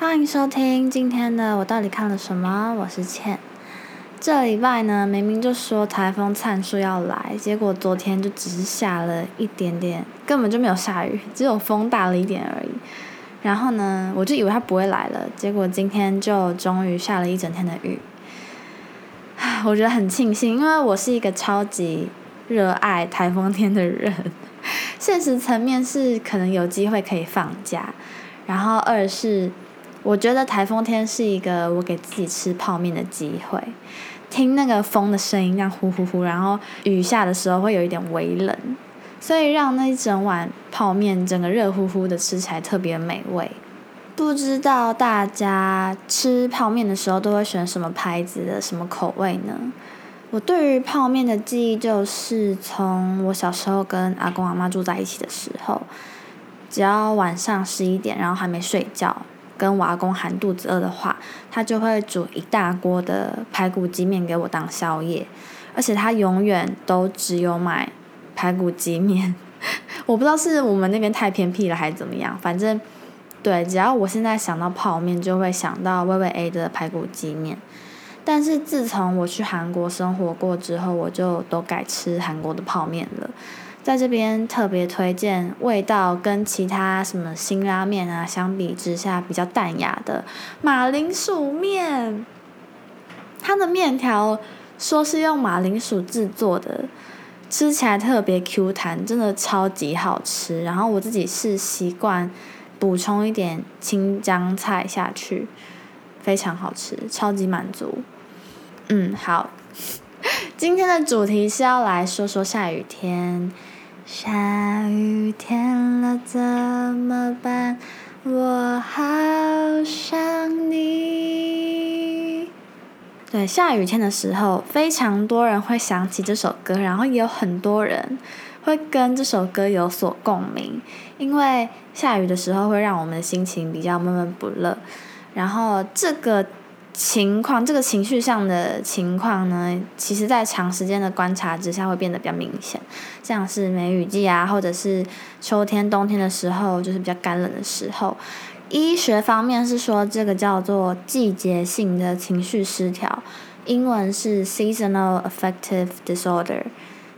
欢迎收听今天的我到底看了什么？我是倩。这礼拜呢，明明就说台风灿树要来，结果昨天就只是下了一点点，根本就没有下雨，只有风大了一点而已。然后呢，我就以为它不会来了，结果今天就终于下了一整天的雨。我觉得很庆幸，因为我是一个超级热爱台风天的人。现实层面是可能有机会可以放假，然后二是我觉得台风天是一个我给自己吃泡面的机会，听那个风的声音，那样呼呼呼，然后雨下的时候会有一点微冷，所以让那一整碗泡面整个热乎乎的吃起来特别美味。不知道大家吃泡面的时候都会选什么牌子的什么口味呢？我对于泡面的记忆就是从我小时候跟阿公阿妈住在一起的时候，只要晚上十一点，然后还没睡觉，跟我阿公喊肚子饿的话，他就会煮一大锅的排骨鸡面给我当宵夜，而且他永远都只有买排骨鸡面，我不知道是我们那边太偏僻了还是怎么样，反正对，只要我现在想到泡面，就会想到微微 A 的排骨鸡面。但是自从我去韩国生活过之后，我就都改吃韩国的泡面了。在这边特别推荐味道跟其他什么辛拉面啊相比之下比较淡雅的马铃薯面。它的面条说是用马铃薯制作的，吃起来特别 Q 弹，真的超级好吃。然后我自己是习惯补充一点青江菜下去，非常好吃，超级满足。嗯，好。今天的主题是要来说说下雨天。下雨天了怎么办？我好想你。对，下雨天的时候，非常多人会想起这首歌，然后也有很多人会跟这首歌有所共鸣，因为下雨的时候会让我们的心情比较闷闷不乐。然后这个。情况这个情绪上的情况呢，其实在长时间的观察之下会变得比较明显，像是梅雨季啊，或者是秋天、冬天的时候，就是比较干冷的时候。医学方面是说这个叫做季节性的情绪失调，英文是 seasonal affective disorder，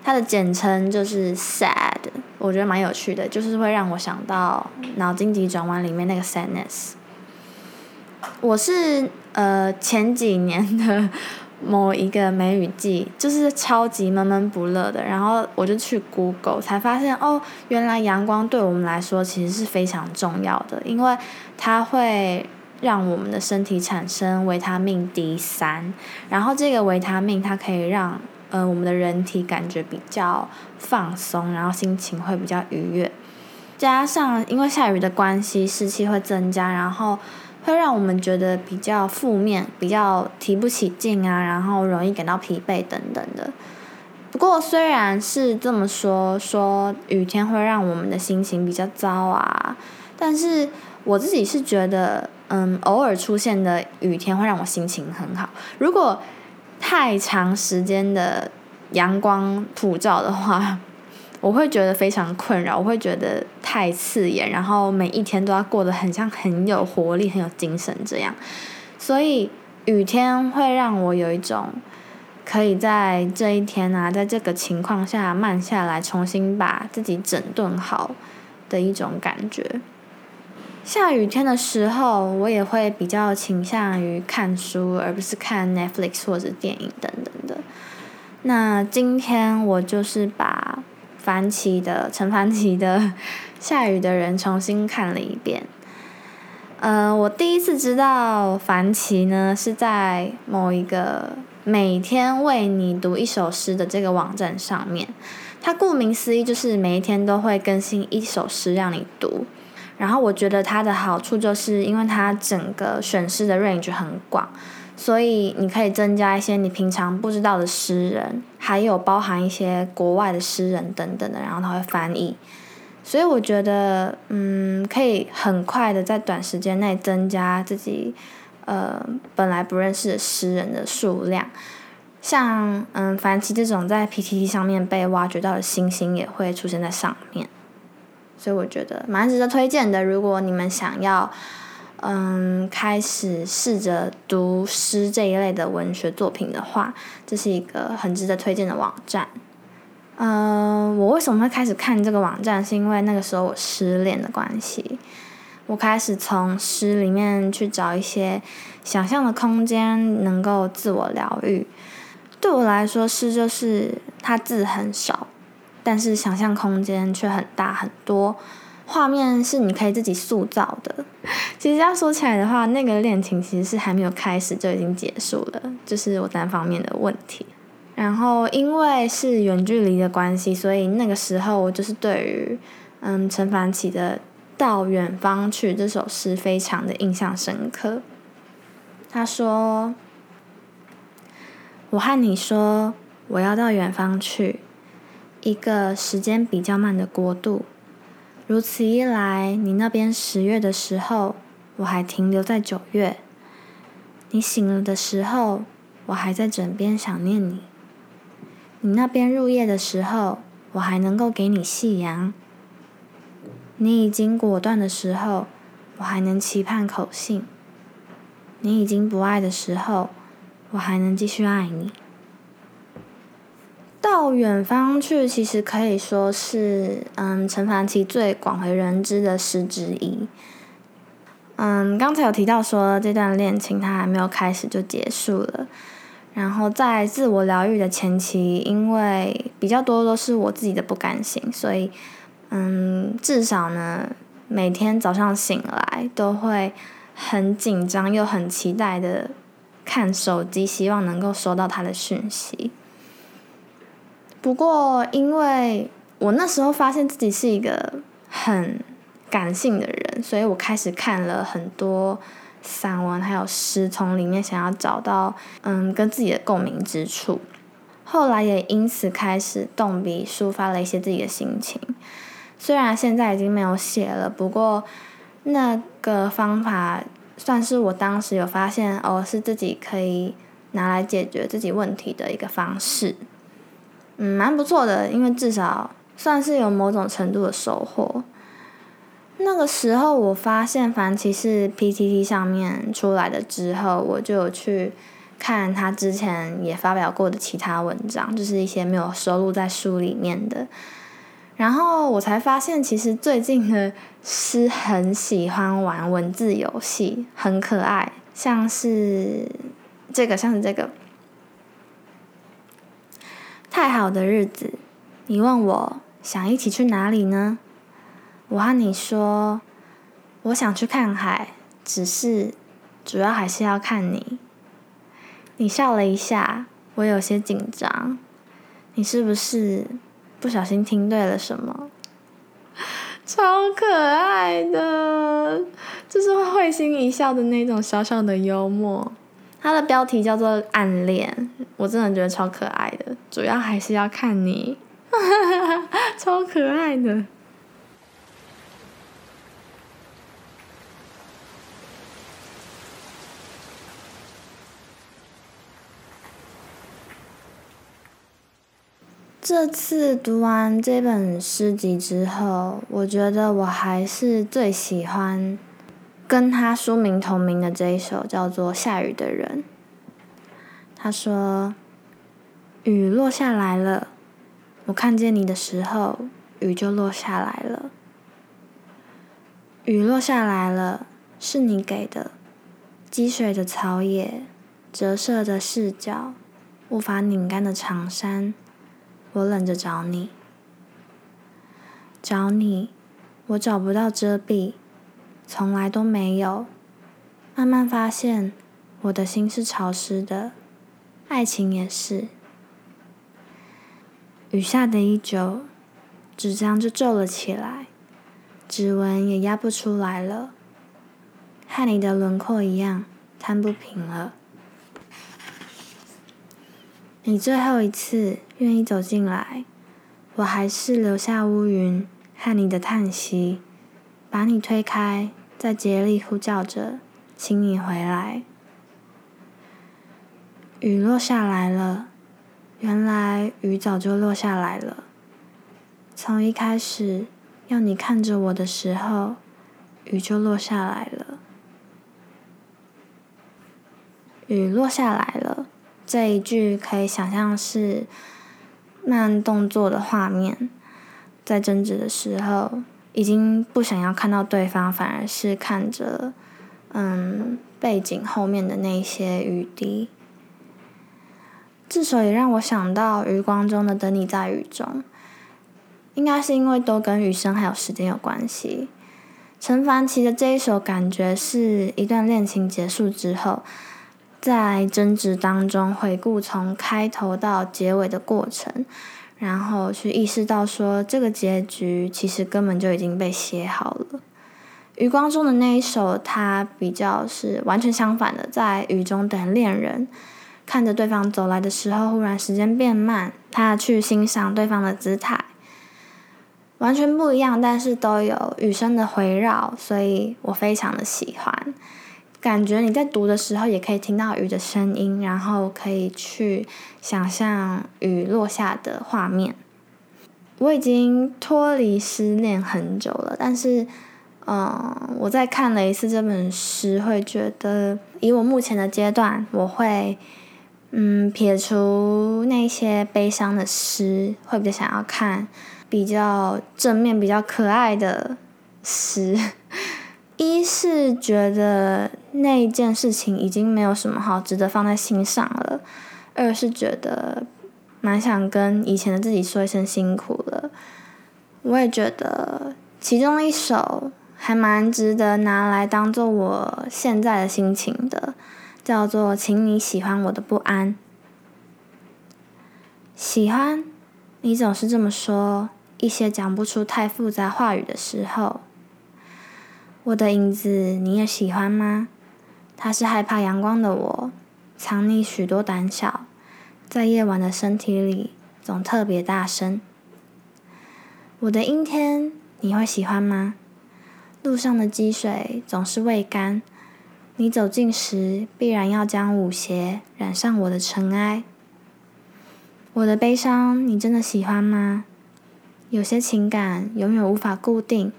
它的简称就是 SAD。我觉得蛮有趣的，就是会让我想到脑筋急转弯里面那个 sadness。我是呃前几年的某一个梅雨季，就是超级闷闷不乐的，然后我就去 Google 才发现哦，原来阳光对我们来说其实是非常重要的，因为它会让我们的身体产生维他命 D 三，然后这个维他命它可以让呃我们的人体感觉比较放松，然后心情会比较愉悦，加上因为下雨的关系，湿气会增加，然后。会让我们觉得比较负面，比较提不起劲啊，然后容易感到疲惫等等的。不过虽然是这么说，说雨天会让我们的心情比较糟啊，但是我自己是觉得，嗯，偶尔出现的雨天会让我心情很好。如果太长时间的阳光普照的话，我会觉得非常困扰，我会觉得太刺眼，然后每一天都要过得很像很有活力、很有精神这样。所以雨天会让我有一种可以在这一天啊，在这个情况下慢下来，重新把自己整顿好的一种感觉。下雨天的时候，我也会比较倾向于看书，而不是看 Netflix 或者电影等等的。那今天我就是把。樊奇的陈樊奇的《下雨的人》重新看了一遍。呃，我第一次知道樊奇呢，是在某一个每天为你读一首诗的这个网站上面。它顾名思义，就是每一天都会更新一首诗让你读。然后我觉得它的好处就是，因为它整个选诗的 range 很广。所以你可以增加一些你平常不知道的诗人，还有包含一些国外的诗人等等的，然后他会翻译。所以我觉得，嗯，可以很快的在短时间内增加自己呃本来不认识的诗人的数量。像嗯凡奇这种在 PTT 上面被挖掘到的星星也会出现在上面。所以我觉得蛮值得推荐的。如果你们想要。嗯，开始试着读诗这一类的文学作品的话，这是一个很值得推荐的网站。嗯，我为什么会开始看这个网站？是因为那个时候我失恋的关系，我开始从诗里面去找一些想象的空间，能够自我疗愈。对我来说，诗就是它字很少，但是想象空间却很大很多。画面是你可以自己塑造的。其实要说起来的话，那个恋情其实是还没有开始就已经结束了，就是我单方面的问题。然后因为是远距离的关系，所以那个时候我就是对于嗯陈凡奇的《到远方去》这首诗非常的印象深刻。他说：“我和你说，我要到远方去，一个时间比较慢的国度。”如此一来，你那边十月的时候，我还停留在九月；你醒了的时候，我还在枕边想念你；你那边入夜的时候，我还能够给你夕阳；你已经果断的时候，我还能期盼口信；你已经不爱的时候，我还能继续爱你。到远方去，其实可以说是，嗯，陈凡奇最广为人知的诗之一。嗯，刚才有提到说这段恋情他还没有开始就结束了，然后在自我疗愈的前期，因为比较多都是我自己的不甘心，所以，嗯，至少呢，每天早上醒来都会很紧张又很期待的看手机，希望能够收到他的讯息。不过，因为我那时候发现自己是一个很感性的人，所以我开始看了很多散文还有诗，从里面想要找到嗯跟自己的共鸣之处。后来也因此开始动笔抒发了一些自己的心情。虽然现在已经没有写了，不过那个方法算是我当时有发现哦，是自己可以拿来解决自己问题的一个方式。嗯，蛮不错的，因为至少算是有某种程度的收获。那个时候我发现凡奇是 PTT 上面出来的之后，我就有去看他之前也发表过的其他文章，就是一些没有收录在书里面的。然后我才发现，其实最近的诗很喜欢玩文字游戏，很可爱，像是这个，像是这个。太好的日子，你问我想一起去哪里呢？我和你说，我想去看海，只是主要还是要看你。你笑了一下，我有些紧张。你是不是不小心听对了什么？超可爱的，就是会心一笑的那种小小的幽默。它的标题叫做《暗恋》，我真的觉得超可爱的。主要还是要看你，超可爱的。这次读完这本诗集之后，我觉得我还是最喜欢。跟他书名同名的这一首叫做《下雨的人》。他说：“雨落下来了，我看见你的时候，雨就落下来了。雨落下来了，是你给的，积水的草野，折射的视角，无法拧干的长衫，我冷着找你，找你，我找不到遮蔽。”从来都没有。慢慢发现，我的心是潮湿的，爱情也是。雨下的一久，纸张就皱了起来，指纹也压不出来了，和你的轮廓一样摊不平了。你最后一次愿意走进来，我还是留下乌云和你的叹息，把你推开。在竭力呼叫着，请你回来。雨落下来了，原来雨早就落下来了。从一开始要你看着我的时候，雨就落下来了。雨落下来了。这一句可以想象是慢动作的画面，在争执的时候，已经不想要看到对方，反而是看着嗯背景后面的那些雨滴。这首也让我想到余光中的《等你在雨中》，应该是因为都跟雨声还有时间有关系。陈凡奇的这一首感觉是一段恋情结束之后。在争执当中回顾从开头到结尾的过程，然后去意识到说这个结局其实根本就已经被写好了。余光中的那一首，它比较是完全相反的，在雨中等恋人，看着对方走来的时候，忽然时间变慢，他去欣赏对方的姿态，完全不一样，但是都有雨声的回绕，所以我非常的喜欢。感觉你在读的时候也可以听到雨的声音，然后可以去想象雨落下的画面。我已经脱离失恋很久了，但是，嗯，我在看了一次这本诗，会觉得以我目前的阶段，我会，嗯，撇除那些悲伤的诗，会比较想要看比较正面、比较可爱的诗。一是觉得那件事情已经没有什么好值得放在心上了，二是觉得蛮想跟以前的自己说一声辛苦了。我也觉得其中一首还蛮值得拿来当做我现在的心情的，叫做《请你喜欢我的不安》。喜欢你总是这么说，一些讲不出太复杂话语的时候。我的影子，你也喜欢吗？他是害怕阳光的我，藏匿许多胆小，在夜晚的身体里总特别大声。我的阴天，你会喜欢吗？路上的积水总是未干，你走近时必然要将舞鞋染上我的尘埃。我的悲伤，你真的喜欢吗？有些情感永远无法固定。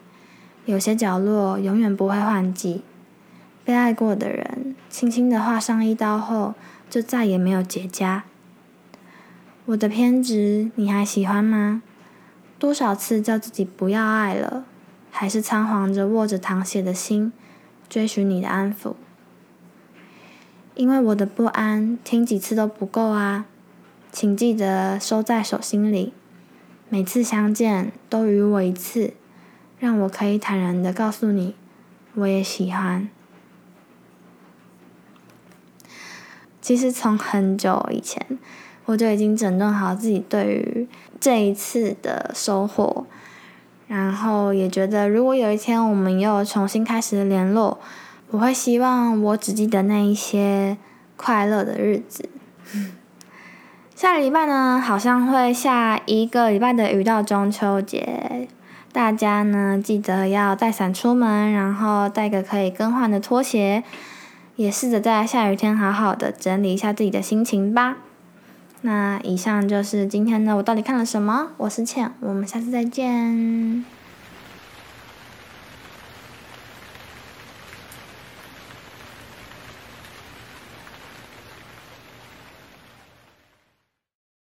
有些角落永远不会换季，被爱过的人轻轻的划上一刀后，就再也没有结痂。我的偏执，你还喜欢吗？多少次叫自己不要爱了，还是仓皇着握着淌血的心，追寻你的安抚。因为我的不安，听几次都不够啊，请记得收在手心里，每次相见都与我一次。让我可以坦然的告诉你，我也喜欢。其实从很久以前，我就已经整顿好自己对于这一次的收获，然后也觉得如果有一天我们又重新开始联络，我会希望我只记得那一些快乐的日子。下礼拜呢，好像会下一个礼拜的雨到中秋节。大家呢，记得要带伞出门，然后带个可以更换的拖鞋，也试着在下雨天好好的整理一下自己的心情吧。那以上就是今天的我到底看了什么？我是倩，我们下次再见。